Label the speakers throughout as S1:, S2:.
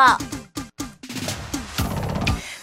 S1: 报。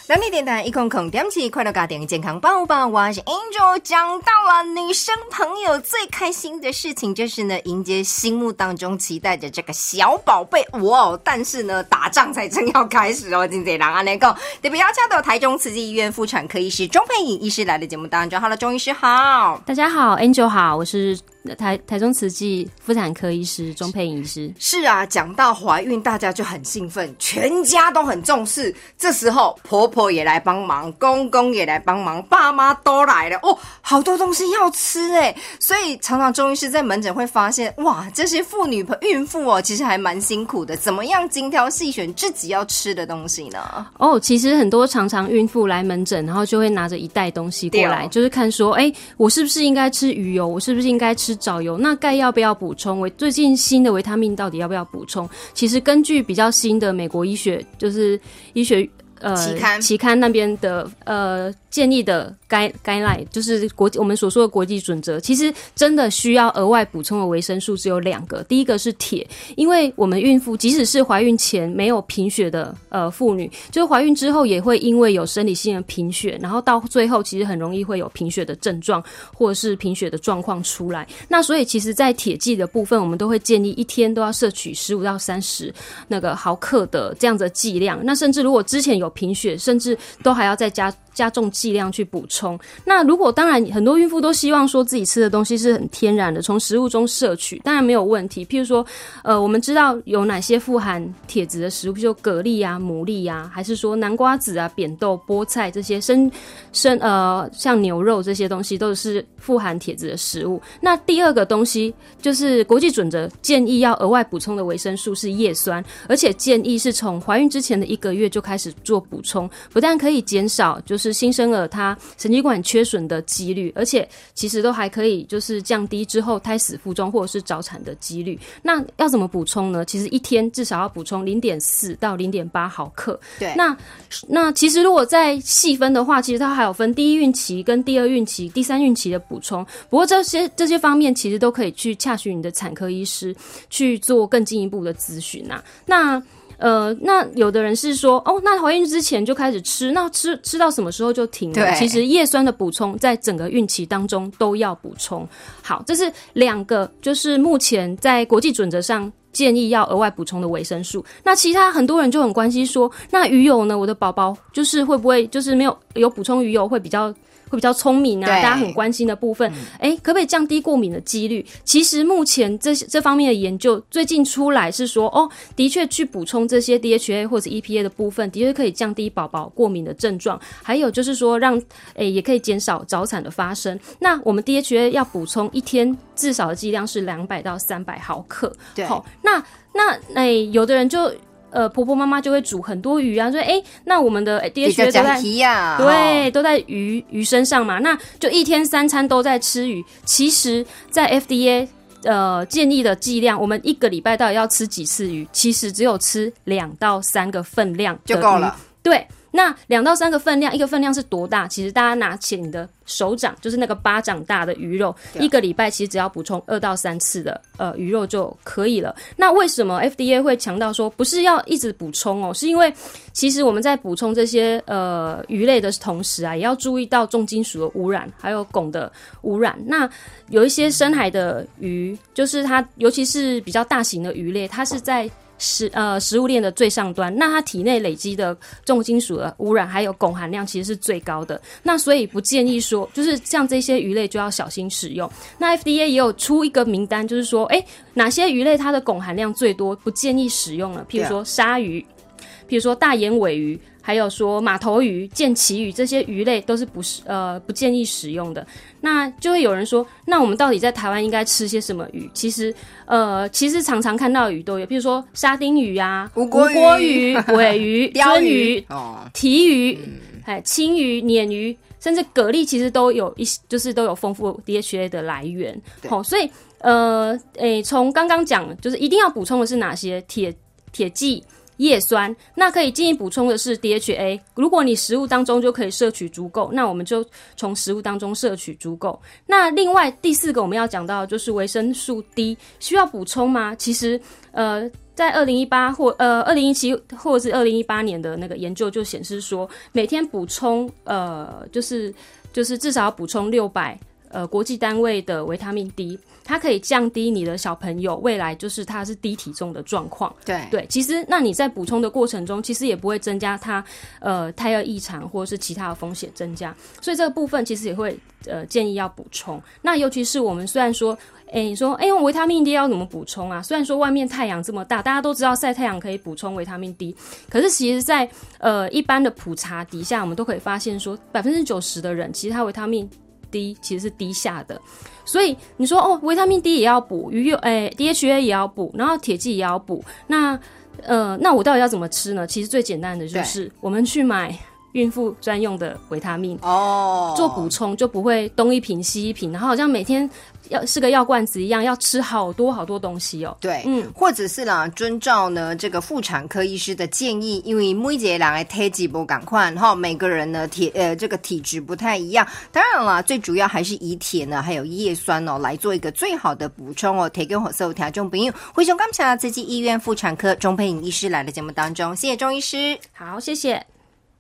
S2: 南力电台一空空点起快乐家庭健康报报，我是 Angel。讲到了女生朋友最开心的事情，就是呢迎接心目当中期待着这个小宝贝哇！但是呢，打仗才正要开始哦。今天让阿内讲，特别邀请到台中慈济医院妇产科医师钟佩颖医师来的节目当中。Hello，钟医师好，
S3: 大家好，Angel 好，我是。台台中慈济妇产科医师钟佩颖医师
S2: 是啊，讲到怀孕，大家就很兴奋，全家都很重视。这时候婆婆也来帮忙，公公也来帮忙，爸妈都来了哦，好多东西要吃哎。所以常常中医师在门诊会发现，哇，这些妇女孕妇哦，其实还蛮辛苦的。怎么样精挑细选自己要吃的东西呢？
S3: 哦，其实很多常常孕妇来门诊，然后就会拿着一袋东西过来，就是看说，哎，我是不是应该吃鱼油？我是不是应该吃？藻油那钙要不要补充？维最近新的维他命到底要不要补充？其实根据比较新的美国医学，就是医学
S2: 呃期刊
S3: 期刊那边的呃。建议的该该赖就是国我们所说的国际准则，其实真的需要额外补充的维生素只有两个。第一个是铁，因为我们孕妇即使是怀孕前没有贫血的呃妇女，就是怀孕之后也会因为有生理性的贫血，然后到最后其实很容易会有贫血的症状或者是贫血的状况出来。那所以其实，在铁剂的部分，我们都会建议一天都要摄取十五到三十那个毫克的这样的剂量。那甚至如果之前有贫血，甚至都还要再加。加重剂量去补充。那如果当然，很多孕妇都希望说自己吃的东西是很天然的，从食物中摄取，当然没有问题。譬如说，呃，我们知道有哪些富含铁质的食物，比如蛤蜊啊、牡蛎啊，还是说南瓜子啊、扁豆、菠菜这些生生呃，像牛肉这些东西都是富含铁质的食物。那第二个东西就是国际准则建议要额外补充的维生素是叶酸，而且建议是从怀孕之前的一个月就开始做补充，不但可以减少就是。新生儿他神经管缺损的几率，而且其实都还可以，就是降低之后胎死腹中或者是早产的几率。那要怎么补充呢？其实一天至少要补充零点四到零点八毫克。
S2: 对，
S3: 那那其实如果再细分的话，其实它还有分第一孕期、跟第二孕期、第三孕期的补充。不过这些这些方面其实都可以去洽询你的产科医师去做更进一步的咨询啊。那呃，那有的人是说，哦，那怀孕之前就开始吃，那吃吃到什么时候就停了？其实叶酸的补充在整个孕期当中都要补充。好，这是两个，就是目前在国际准则上建议要额外补充的维生素。那其他很多人就很关心说，那鱼油呢？我的宝宝就是会不会就是没有有补充鱼油会比较？会比较聪明啊，大家很关心的部分，哎，可不可以降低过敏的几率？其实目前这这方面的研究最近出来是说，哦，的确去补充这些 DHA 或者 EPA 的部分，的确可以降低宝宝过敏的症状，还有就是说让，哎，也可以减少早产的发生。那我们 DHA 要补充一天至少的剂量是两百到三百毫克。
S2: 对，
S3: 好，那那哎，有的人就。呃，婆婆妈妈就会煮很多鱼啊，说哎，那我们的 DHA 都在对，都在鱼鱼身上嘛，那就一天三餐都在吃鱼。其实，在 FDA 呃建议的剂量，我们一个礼拜到底要吃几次鱼？其实只有吃两到三个分量
S2: 就够了。
S3: 对。那两到三个分量，一个分量是多大？其实大家拿起你的手掌，就是那个巴掌大的鱼肉，一个礼拜其实只要补充二到三次的呃鱼肉就可以了。那为什么 FDA 会强调说不是要一直补充哦？是因为其实我们在补充这些呃鱼类的同时啊，也要注意到重金属的污染，还有汞的污染。那有一些深海的鱼，就是它尤其是比较大型的鱼类，它是在。食呃食物链的最上端，那它体内累积的重金属的污染还有汞含量其实是最高的，那所以不建议说，就是像这些鱼类就要小心使用。那 FDA 也有出一个名单，就是说，哎，哪些鱼类它的汞含量最多，不建议使用了？譬如说鲨鱼，譬如说大眼尾鱼。还有说马头鱼、剑鳍鱼这些鱼类都是不是呃不建议食用的。那就会有人说，那我们到底在台湾应该吃些什么鱼？其实呃，其实常常看到鱼都有，比如说沙丁鱼啊、
S2: 无锅
S3: 鱼、尾鱼、鲷鱼、哦、提鱼、哎青鱼、鲶鱼，甚至蛤蜊，其实都有一些，就是都有丰富 DHA 的来源。好，所以呃，诶，从刚刚讲，就是一定要补充的是哪些铁铁剂。叶酸，那可以进一步补充的是 DHA。如果你食物当中就可以摄取足够，那我们就从食物当中摄取足够。那另外第四个我们要讲到就是维生素 D，需要补充吗？其实，呃。在二零一八或呃二零一七或者是二零一八年的那个研究就显示说，每天补充呃就是就是至少要补充六百呃国际单位的维他命 D，它可以降低你的小朋友未来就是他是低体重的状况。
S2: 对
S3: 对，其实那你在补充的过程中，其实也不会增加他呃胎儿异常或者是其他的风险增加，所以这个部分其实也会呃建议要补充。那尤其是我们虽然说。哎，你说，哎，维他命 D 要怎么补充啊？虽然说外面太阳这么大，大家都知道晒太阳可以补充维他命 D，可是其实，在呃一般的普查底下，我们都可以发现说，百分之九十的人其实他维他命 D 其实是低下的。所以你说，哦，维他命 D 也要补，鱼油，哎，DHA 也要补，然后铁剂也要补，那呃，那我到底要怎么吃呢？其实最简单的就是我们去买。孕妇专用的维他命
S2: 哦，
S3: 做补充就不会东一瓶西一瓶，然后好像每天要是个药罐子一样，要吃好多好多东西哦。
S2: 对，嗯，或者是啦，遵照呢这个妇产科医师的建议，因为每节两个体质不赶快，哈，每个人呢体呃这个体质不太一样。当然了，最主要还是以铁呢还有叶酸哦来做一个最好的补充哦。铁跟火色调中朋友，灰熊刚才慈济医院妇产科钟佩颖医师来的节目当中，谢谢钟医师，
S3: 好，谢谢。